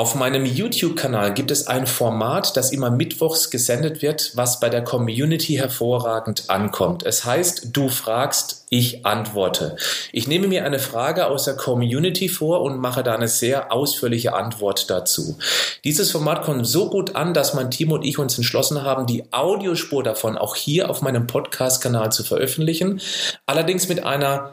Auf meinem YouTube-Kanal gibt es ein Format, das immer mittwochs gesendet wird, was bei der Community hervorragend ankommt. Es heißt, du fragst, ich antworte. Ich nehme mir eine Frage aus der Community vor und mache da eine sehr ausführliche Antwort dazu. Dieses Format kommt so gut an, dass mein Team und ich uns entschlossen haben, die Audiospur davon auch hier auf meinem Podcast-Kanal zu veröffentlichen. Allerdings mit einer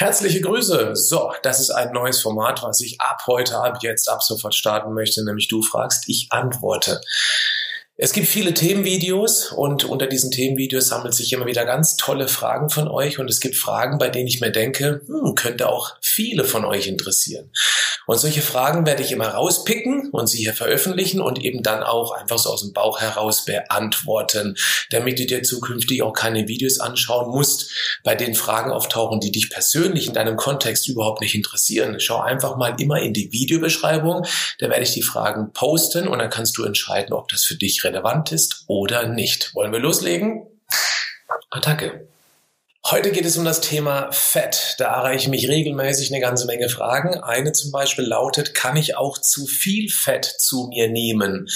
Herzliche Grüße. So, das ist ein neues Format, was ich ab heute, ab jetzt, ab sofort starten möchte, nämlich du fragst, ich antworte. Es gibt viele Themenvideos und unter diesen Themenvideos sammeln sich immer wieder ganz tolle Fragen von euch und es gibt Fragen, bei denen ich mir denke, hm, könnte auch viele von euch interessieren. Und solche Fragen werde ich immer rauspicken und sie hier veröffentlichen und eben dann auch einfach so aus dem Bauch heraus beantworten, damit du dir zukünftig auch keine Videos anschauen musst, bei denen Fragen auftauchen, die dich persönlich in deinem Kontext überhaupt nicht interessieren. Schau einfach mal immer in die Videobeschreibung, da werde ich die Fragen posten und dann kannst du entscheiden, ob das für dich relevant ist oder nicht. Wollen wir loslegen? Attacke. Heute geht es um das Thema Fett. Da erreichen mich regelmäßig eine ganze Menge Fragen. Eine zum Beispiel lautet, kann ich auch zu viel Fett zu mir nehmen?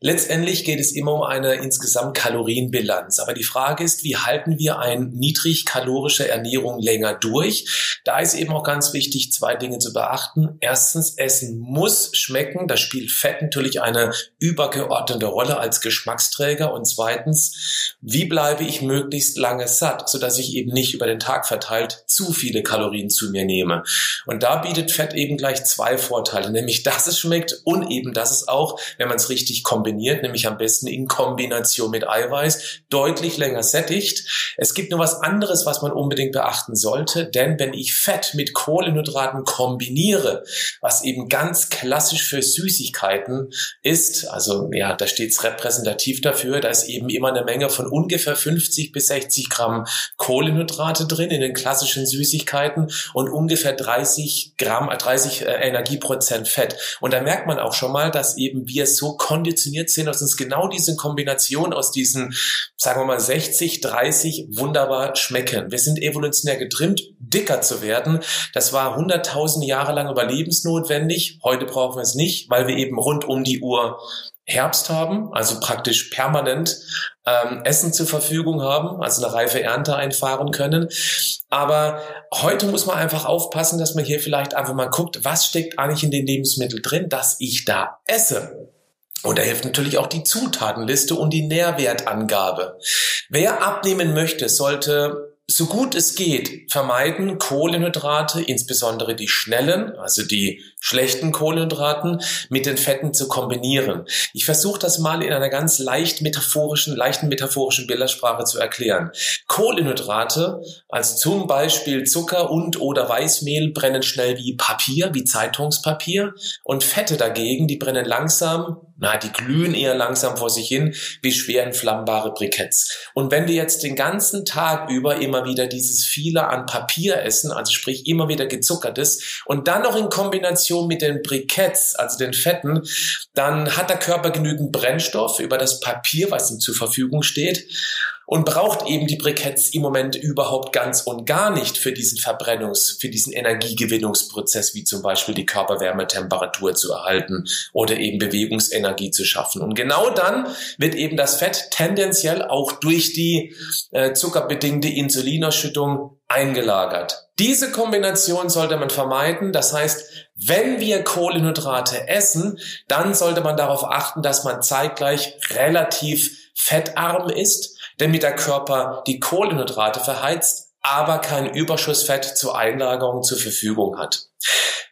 Letztendlich geht es immer um eine insgesamt Kalorienbilanz. Aber die Frage ist, wie halten wir eine niedrigkalorische Ernährung länger durch? Da ist eben auch ganz wichtig, zwei Dinge zu beachten. Erstens, Essen muss schmecken. Da spielt Fett natürlich eine übergeordnete Rolle als Geschmacksträger. Und zweitens, wie bleibe ich möglichst lange satt, sodass ich eben nicht über den Tag verteilt zu viele Kalorien zu mir nehme. Und da bietet Fett eben gleich zwei Vorteile, nämlich dass es schmeckt und eben, dass es auch, wenn man es richtig kombiniert, nämlich am besten in Kombination mit Eiweiß, deutlich länger sättigt. Es gibt nur was anderes, was man unbedingt beachten sollte, denn wenn ich Fett mit Kohlenhydraten kombiniere, was eben ganz klassisch für Süßigkeiten ist, also ja, da steht es repräsentativ dafür, da ist eben immer eine Menge von ungefähr 50 bis 60 Gramm Kohlenhydraten Kohlenhydrate drin in den klassischen Süßigkeiten und ungefähr 30 Gramm, 30 äh, Energieprozent Fett. Und da merkt man auch schon mal, dass eben wir so konditioniert sind, dass uns genau diese Kombination aus diesen, sagen wir mal, 60, 30 wunderbar schmecken. Wir sind evolutionär getrimmt, dicker zu werden. Das war hunderttausend Jahre lang überlebensnotwendig. Heute brauchen wir es nicht, weil wir eben rund um die Uhr Herbst haben, also praktisch permanent ähm, Essen zur Verfügung haben, also eine reife Ernte einfahren können. Aber heute muss man einfach aufpassen, dass man hier vielleicht einfach mal guckt, was steckt eigentlich in den Lebensmitteln drin, dass ich da esse. Und da hilft natürlich auch die Zutatenliste und die Nährwertangabe. Wer abnehmen möchte, sollte so gut es geht vermeiden, Kohlenhydrate, insbesondere die schnellen, also die schlechten Kohlenhydraten, mit den Fetten zu kombinieren. Ich versuche das mal in einer ganz leicht metaphorischen, leichten metaphorischen Bildersprache zu erklären. Kohlenhydrate, also zum Beispiel Zucker und oder Weißmehl, brennen schnell wie Papier, wie Zeitungspapier. Und Fette dagegen, die brennen langsam, na, die glühen eher langsam vor sich hin, wie schwer entflammbare Briketts. Und wenn wir jetzt den ganzen Tag über immer wieder dieses viele an Papier essen, also sprich immer wieder gezuckertes, und dann noch in Kombination mit den Briketts, also den Fetten, dann hat der Körper genügend Brennstoff über das Papier, was ihm zur Verfügung steht und braucht eben die Briketts im Moment überhaupt ganz und gar nicht für diesen Verbrennungs-, für diesen Energiegewinnungsprozess, wie zum Beispiel die Körperwärmetemperatur zu erhalten oder eben Bewegungsenergie zu schaffen. Und genau dann wird eben das Fett tendenziell auch durch die äh, zuckerbedingte Insulinausschüttung eingelagert. Diese Kombination sollte man vermeiden. Das heißt, wenn wir Kohlenhydrate essen, dann sollte man darauf achten, dass man zeitgleich relativ fettarm ist damit der Körper die Kohlenhydrate verheizt, aber kein Überschussfett zur Einlagerung zur Verfügung hat.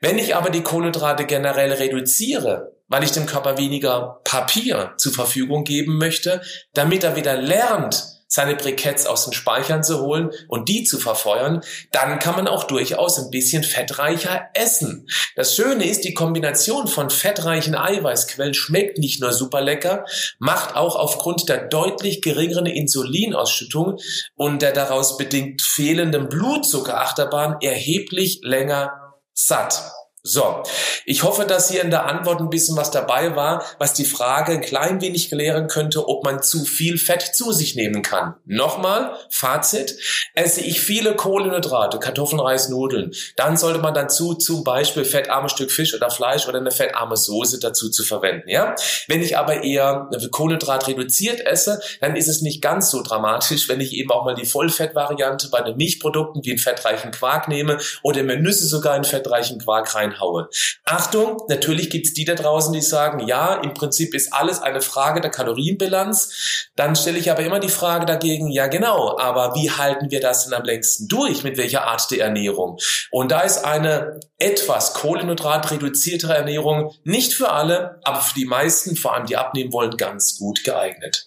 Wenn ich aber die Kohlenhydrate generell reduziere, weil ich dem Körper weniger Papier zur Verfügung geben möchte, damit er wieder lernt, seine Briketts aus den Speichern zu holen und die zu verfeuern, dann kann man auch durchaus ein bisschen fettreicher essen. Das Schöne ist, die Kombination von fettreichen Eiweißquellen schmeckt nicht nur super lecker, macht auch aufgrund der deutlich geringeren Insulinausschüttung und der daraus bedingt fehlenden Blutzuckerachterbahn erheblich länger satt. So, ich hoffe, dass hier in der Antwort ein bisschen was dabei war, was die Frage ein klein wenig klären könnte, ob man zu viel Fett zu sich nehmen kann. Nochmal, Fazit, esse ich viele Kohlenhydrate, Kartoffeln, Reis, Nudeln, dann sollte man dazu zum Beispiel fettarmes Stück Fisch oder Fleisch oder eine fettarme Soße dazu zu verwenden. Ja? Wenn ich aber eher Kohlenhydrat reduziert esse, dann ist es nicht ganz so dramatisch, wenn ich eben auch mal die Vollfettvariante bei den Milchprodukten wie einen fettreichen Quark nehme oder mir Nüsse sogar in fettreichen Quark rein reinhaue. Achtung, natürlich gibt's die da draußen, die sagen, ja, im Prinzip ist alles eine Frage der Kalorienbilanz. Dann stelle ich aber immer die Frage dagegen, ja genau, aber wie halten wir das denn am längsten durch? Mit welcher Art der Ernährung? Und da ist eine etwas kohlenhydratreduziertere Ernährung nicht für alle, aber für die meisten, vor allem die abnehmen wollen, ganz gut geeignet.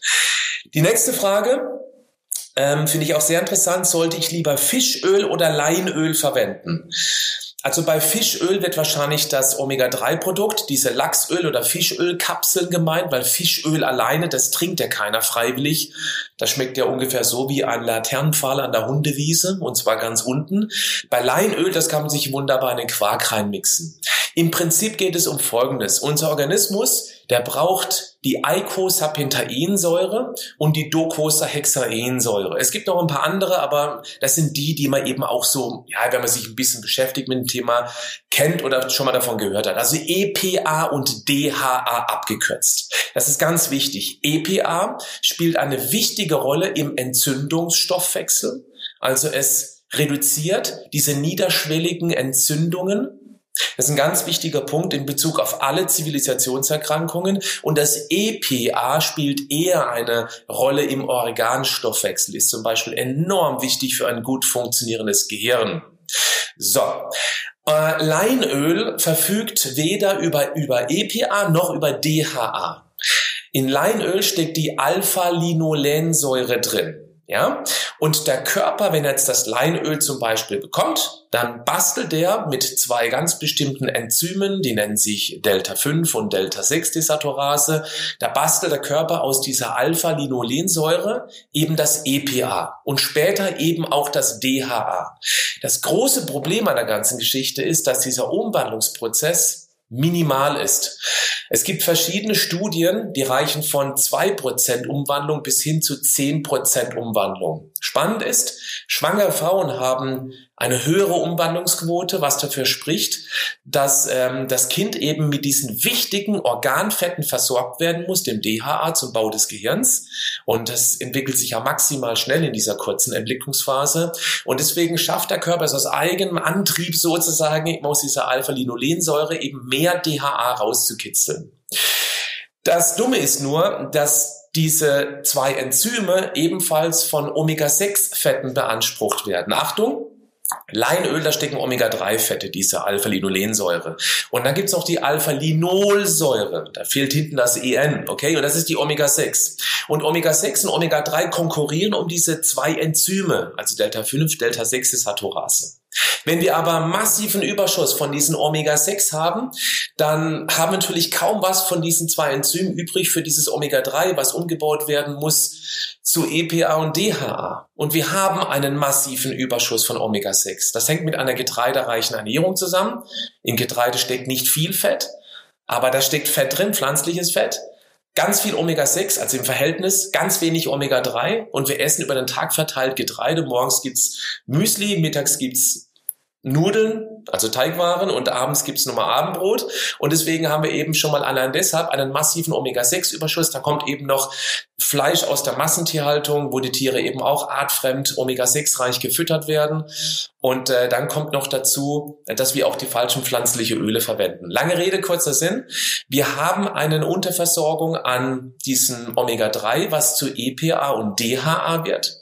Die nächste Frage, ähm, finde ich auch sehr interessant, sollte ich lieber Fischöl oder Leinöl verwenden? Also bei Fischöl wird wahrscheinlich das Omega-3-Produkt, diese Lachsöl- oder Fischölkapseln gemeint, weil Fischöl alleine, das trinkt ja keiner freiwillig. Das schmeckt ja ungefähr so wie ein Laternenpfahl an der Hundewiese, und zwar ganz unten. Bei Leinöl, das kann man sich wunderbar in den Quark reinmixen. Im Prinzip geht es um Folgendes. Unser Organismus, der braucht die Eicosapentaensäure und die Docosahexaensäure. Es gibt noch ein paar andere, aber das sind die, die man eben auch so, ja, wenn man sich ein bisschen beschäftigt mit dem Thema, kennt oder schon mal davon gehört hat. Also EPA und DHA abgekürzt. Das ist ganz wichtig. EPA spielt eine wichtige Rolle im Entzündungsstoffwechsel. Also es reduziert diese niederschwelligen Entzündungen das ist ein ganz wichtiger Punkt in Bezug auf alle Zivilisationserkrankungen und das EPA spielt eher eine Rolle im Organstoffwechsel, ist zum Beispiel enorm wichtig für ein gut funktionierendes Gehirn. So. Äh, Leinöl verfügt weder über, über EPA noch über DHA. In Leinöl steckt die Alpha-Linolensäure drin. Ja? Und der Körper, wenn er jetzt das Leinöl zum Beispiel bekommt, dann bastelt er mit zwei ganz bestimmten Enzymen, die nennen sich Delta 5 und Delta 6 Desaturase, da bastelt der Körper aus dieser Alpha-Linolensäure eben das EPA und später eben auch das DHA. Das große Problem an der ganzen Geschichte ist, dass dieser Umwandlungsprozess minimal ist. Es gibt verschiedene Studien, die reichen von zwei Prozent Umwandlung bis hin zu zehn Prozent Umwandlung. Spannend ist, schwangere Frauen haben eine höhere Umwandlungsquote, was dafür spricht, dass ähm, das Kind eben mit diesen wichtigen Organfetten versorgt werden muss, dem DHA zum Bau des Gehirns. Und das entwickelt sich ja maximal schnell in dieser kurzen Entwicklungsphase. Und deswegen schafft der Körper es aus eigenem Antrieb sozusagen aus dieser Alpha-Linolensäure eben mehr DHA rauszukitzeln. Das Dumme ist nur, dass diese zwei Enzyme ebenfalls von Omega-6-Fetten beansprucht werden. Achtung, Leinöl, da stecken Omega-3-Fette, diese Alpha-Linolensäure. Und dann gibt's noch die Alpha-Linolsäure. Da fehlt hinten das EN, okay? Und das ist die Omega-6. Und Omega-6 und Omega-3 konkurrieren um diese zwei Enzyme, also Delta-5, Delta-6 ist Saturase. Wenn wir aber massiven Überschuss von diesen Omega-6 haben, dann haben wir natürlich kaum was von diesen zwei Enzymen übrig für dieses Omega-3, was umgebaut werden muss zu EPA und DHA. Und wir haben einen massiven Überschuss von Omega-6. Das hängt mit einer getreidereichen Ernährung zusammen. In Getreide steckt nicht viel Fett, aber da steckt Fett drin, pflanzliches Fett ganz viel Omega-6, also im Verhältnis, ganz wenig Omega-3 und wir essen über den Tag verteilt Getreide. Morgens gibt's Müsli, mittags gibt's Nudeln, also Teigwaren und abends gibt's nochmal Abendbrot. Und deswegen haben wir eben schon mal allein deshalb einen massiven Omega-6-Überschuss. Da kommt eben noch Fleisch aus der Massentierhaltung, wo die Tiere eben auch artfremd Omega-6-reich gefüttert werden. Und äh, dann kommt noch dazu, dass wir auch die falschen pflanzliche Öle verwenden. Lange Rede, kurzer Sinn. Wir haben eine Unterversorgung an diesen Omega-3, was zu EPA und DHA wird.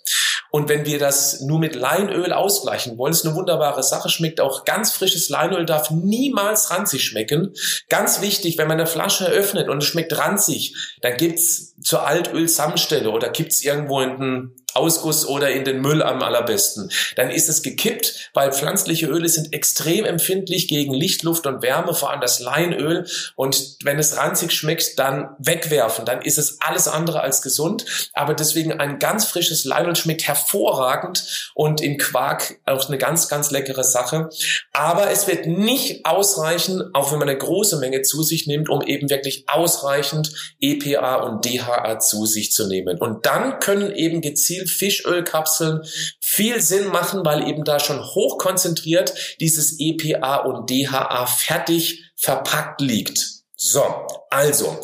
Und wenn wir das nur mit Leinöl ausgleichen wollen, ist eine wunderbare Sache, schmeckt auch ganz frisches Leinöl, darf niemals ranzig schmecken. Ganz wichtig, wenn man eine Flasche öffnet und es schmeckt ranzig, dann gibt's zur Altöl-Samstelle oder gibt's irgendwo in den Ausguss oder in den Müll am allerbesten. Dann ist es gekippt, weil pflanzliche Öle sind extrem empfindlich gegen Licht, Luft und Wärme, vor allem das Leinöl. Und wenn es ranzig schmeckt, dann wegwerfen. Dann ist es alles andere als gesund. Aber deswegen ein ganz frisches Leinöl schmeckt hervorragend und im Quark auch eine ganz, ganz leckere Sache. Aber es wird nicht ausreichen, auch wenn man eine große Menge zu sich nimmt, um eben wirklich ausreichend EPA und DHA zu sich zu nehmen. Und dann können eben gezielt Fischölkapseln viel Sinn machen, weil eben da schon hochkonzentriert dieses EPA und DHA fertig verpackt liegt. So, also,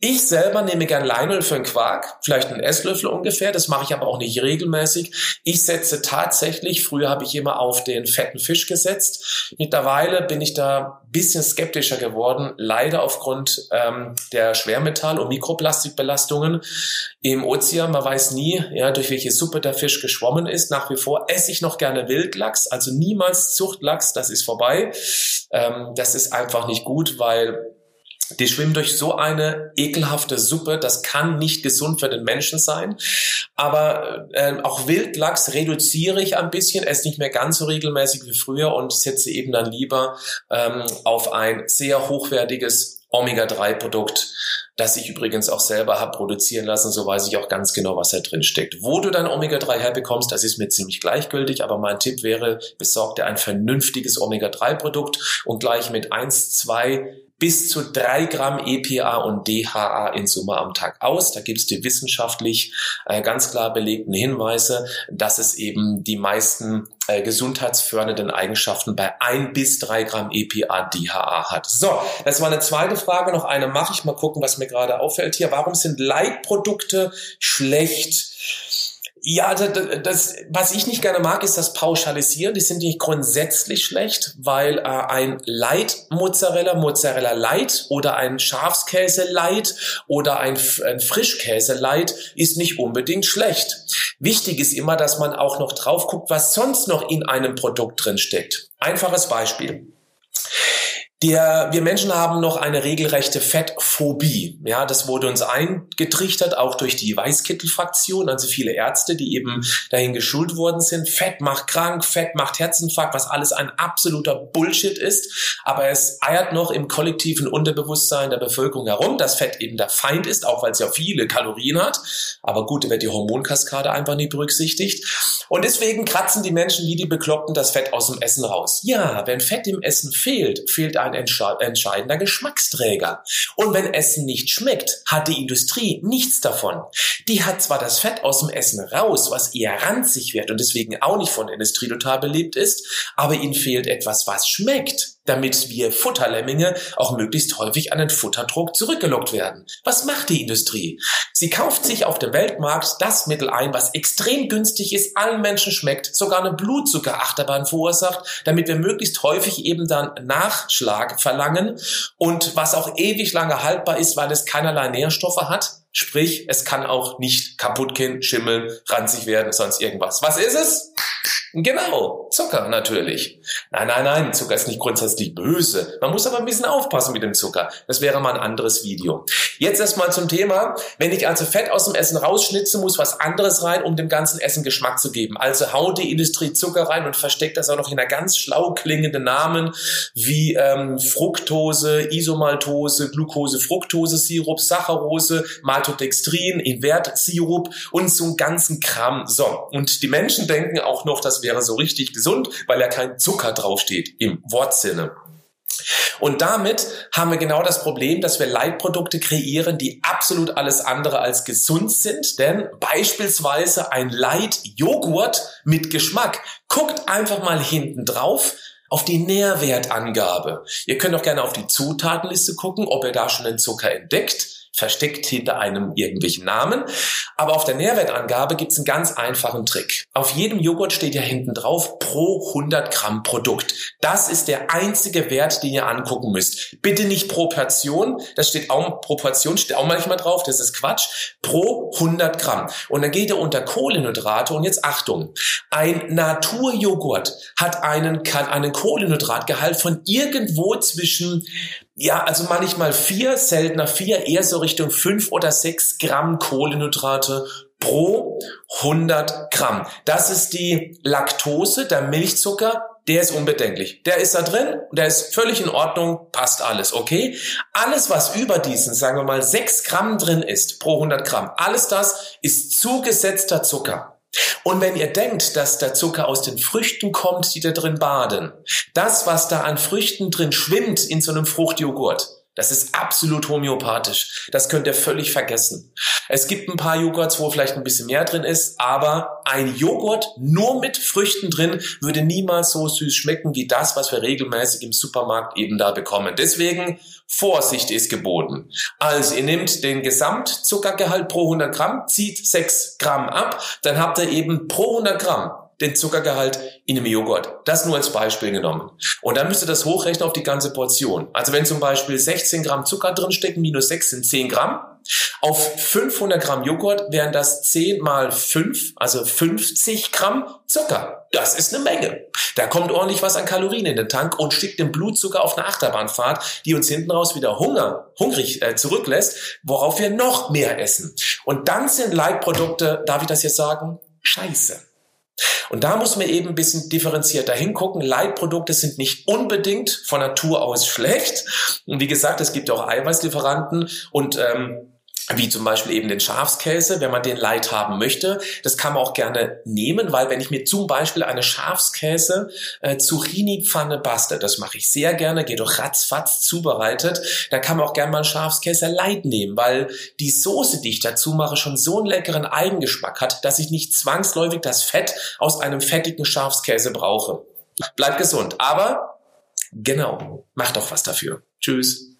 ich selber nehme gern Leinöl für einen Quark, vielleicht einen Esslöffel ungefähr, das mache ich aber auch nicht regelmäßig. Ich setze tatsächlich, früher habe ich immer auf den fetten Fisch gesetzt. Mittlerweile bin ich da bisschen skeptischer geworden, leider aufgrund ähm, der Schwermetall- und Mikroplastikbelastungen im Ozean. Man weiß nie, ja, durch welche Suppe der Fisch geschwommen ist. Nach wie vor esse ich noch gerne Wildlachs, also niemals Zuchtlachs, das ist vorbei. Ähm, das ist einfach nicht gut, weil die schwimmen durch so eine ekelhafte Suppe, das kann nicht gesund für den Menschen sein. Aber äh, auch Wildlachs reduziere ich ein bisschen, esse nicht mehr ganz so regelmäßig wie früher und setze eben dann lieber ähm, auf ein sehr hochwertiges Omega-3-Produkt, das ich übrigens auch selber habe produzieren lassen, so weiß ich auch ganz genau, was da drin steckt. Wo du dein Omega-3 herbekommst, das ist mir ziemlich gleichgültig, aber mein Tipp wäre, besorg dir ein vernünftiges Omega-3-Produkt und gleich mit eins, zwei bis zu drei Gramm EPA und DHA in Summe am Tag aus. Da gibt es die wissenschaftlich äh, ganz klar belegten Hinweise, dass es eben die meisten äh, gesundheitsfördernden Eigenschaften bei ein bis drei Gramm EPA DHA hat. So, das war eine zweite Frage. Noch eine mache ich mal gucken, was mir gerade auffällt hier. Warum sind Leitprodukte schlecht? Ja, das, das, was ich nicht gerne mag, ist das Pauschalisieren. Die sind nicht grundsätzlich schlecht, weil äh, ein Light Mozzarella, Mozzarella Light oder ein Schafskäse Light oder ein, ein Frischkäse Light ist nicht unbedingt schlecht. Wichtig ist immer, dass man auch noch drauf guckt, was sonst noch in einem Produkt drin steckt. Einfaches Beispiel. Der, wir Menschen haben noch eine regelrechte Fettphobie. Ja, das wurde uns eingetrichtert, auch durch die Weißkittelfraktion, also viele Ärzte, die eben dahin geschult worden sind. Fett macht krank, Fett macht Herzinfarkt, was alles ein absoluter Bullshit ist. Aber es eiert noch im kollektiven Unterbewusstsein der Bevölkerung herum, dass Fett eben der Feind ist, auch weil es ja viele Kalorien hat. Aber gut, da wird die Hormonkaskade einfach nie berücksichtigt. Und deswegen kratzen die Menschen wie die Bekloppten das Fett aus dem Essen raus. Ja, wenn Fett im Essen fehlt, fehlt entscheidender Geschmacksträger. Und wenn Essen nicht schmeckt, hat die Industrie nichts davon. Die hat zwar das Fett aus dem Essen raus, was eher ranzig wird und deswegen auch nicht von der Industrie total belebt ist, aber ihnen fehlt etwas, was schmeckt damit wir Futterlemminge auch möglichst häufig an den Futterdruck zurückgelockt werden. Was macht die Industrie? Sie kauft sich auf dem Weltmarkt das Mittel ein, was extrem günstig ist, allen Menschen schmeckt, sogar eine Blutzuckerachterbahn verursacht, damit wir möglichst häufig eben dann Nachschlag verlangen und was auch ewig lange haltbar ist, weil es keinerlei Nährstoffe hat. Sprich, es kann auch nicht kaputt gehen, schimmeln, ranzig werden, sonst irgendwas. Was ist es? Genau, Zucker natürlich. Nein, nein, nein, Zucker ist nicht grundsätzlich böse. Man muss aber ein bisschen aufpassen mit dem Zucker. Das wäre mal ein anderes Video. Jetzt erstmal zum Thema. Wenn ich also Fett aus dem Essen rausschnitze, muss was anderes rein, um dem ganzen Essen Geschmack zu geben. Also haut die Industrie Zucker rein und versteckt das auch noch in einer ganz schlau klingenden Namen wie ähm, Fructose, Isomaltose, Glucose, Fructose, Sirup, Saccharose, Maltodextrin, Invertsirup und so einen ganzen Kram. So, und die Menschen denken auch noch, dass das wäre so richtig gesund, weil ja kein Zucker draufsteht im Wortsinne. Und damit haben wir genau das Problem, dass wir Leitprodukte kreieren, die absolut alles andere als gesund sind. Denn beispielsweise ein Leitjoghurt mit Geschmack. Guckt einfach mal hinten drauf auf die Nährwertangabe. Ihr könnt auch gerne auf die Zutatenliste gucken, ob ihr da schon den Zucker entdeckt. Versteckt hinter einem irgendwelchen Namen. Aber auf der Nährwertangabe gibt es einen ganz einfachen Trick. Auf jedem Joghurt steht ja hinten drauf pro 100 Gramm Produkt. Das ist der einzige Wert, den ihr angucken müsst. Bitte nicht pro Portion, das steht auch, Proportion steht auch manchmal drauf, das ist Quatsch, pro 100 Gramm. Und dann geht ihr unter Kohlenhydrate und jetzt Achtung, ein Naturjoghurt hat einen, kann einen Kohlenhydratgehalt von irgendwo zwischen ja, also manchmal vier, seltener vier, eher so Richtung fünf oder sechs Gramm Kohlenhydrate pro 100 Gramm. Das ist die Laktose, der Milchzucker, der ist unbedenklich. Der ist da drin, der ist völlig in Ordnung, passt alles, okay? Alles, was über diesen, sagen wir mal, sechs Gramm drin ist pro 100 Gramm, alles das ist zugesetzter Zucker. Und wenn ihr denkt, dass der Zucker aus den Früchten kommt, die da drin baden, das, was da an Früchten drin schwimmt in so einem Fruchtjoghurt, das ist absolut homöopathisch. Das könnt ihr völlig vergessen. Es gibt ein paar Joghurts, wo vielleicht ein bisschen mehr drin ist, aber ein Joghurt nur mit Früchten drin würde niemals so süß schmecken wie das, was wir regelmäßig im Supermarkt eben da bekommen. Deswegen Vorsicht ist geboten. Also ihr nehmt den Gesamtzuckergehalt pro 100 Gramm, zieht 6 Gramm ab, dann habt ihr eben pro 100 Gramm den Zuckergehalt in einem Joghurt. Das nur als Beispiel genommen. Und dann müsst ihr das hochrechnen auf die ganze Portion. Also wenn zum Beispiel 16 Gramm Zucker drinstecken, minus 6 sind 10 Gramm. Auf 500 Gramm Joghurt wären das 10 mal 5, also 50 Gramm Zucker. Das ist eine Menge. Da kommt ordentlich was an Kalorien in den Tank und schickt den Blutzucker auf eine Achterbahnfahrt, die uns hinten raus wieder Hunger, hungrig äh, zurücklässt, worauf wir noch mehr essen. Und dann sind Leitprodukte, darf ich das jetzt sagen? Scheiße. Und da muss man eben ein bisschen differenzierter hingucken. Leitprodukte sind nicht unbedingt von Natur aus schlecht. Und wie gesagt, es gibt auch Eiweißlieferanten und ähm, wie zum Beispiel eben den Schafskäse, wenn man den light haben möchte. Das kann man auch gerne nehmen, weil wenn ich mir zum Beispiel eine Schafskäse äh, Zucchini-Pfanne bastel, das mache ich sehr gerne, geht doch ratzfatz zubereitet, dann kann man auch gerne mal einen Schafskäse light nehmen, weil die Soße, die ich dazu mache, schon so einen leckeren Eigengeschmack hat, dass ich nicht zwangsläufig das Fett aus einem fettigen Schafskäse brauche. Bleibt gesund, aber genau, macht doch was dafür. Tschüss.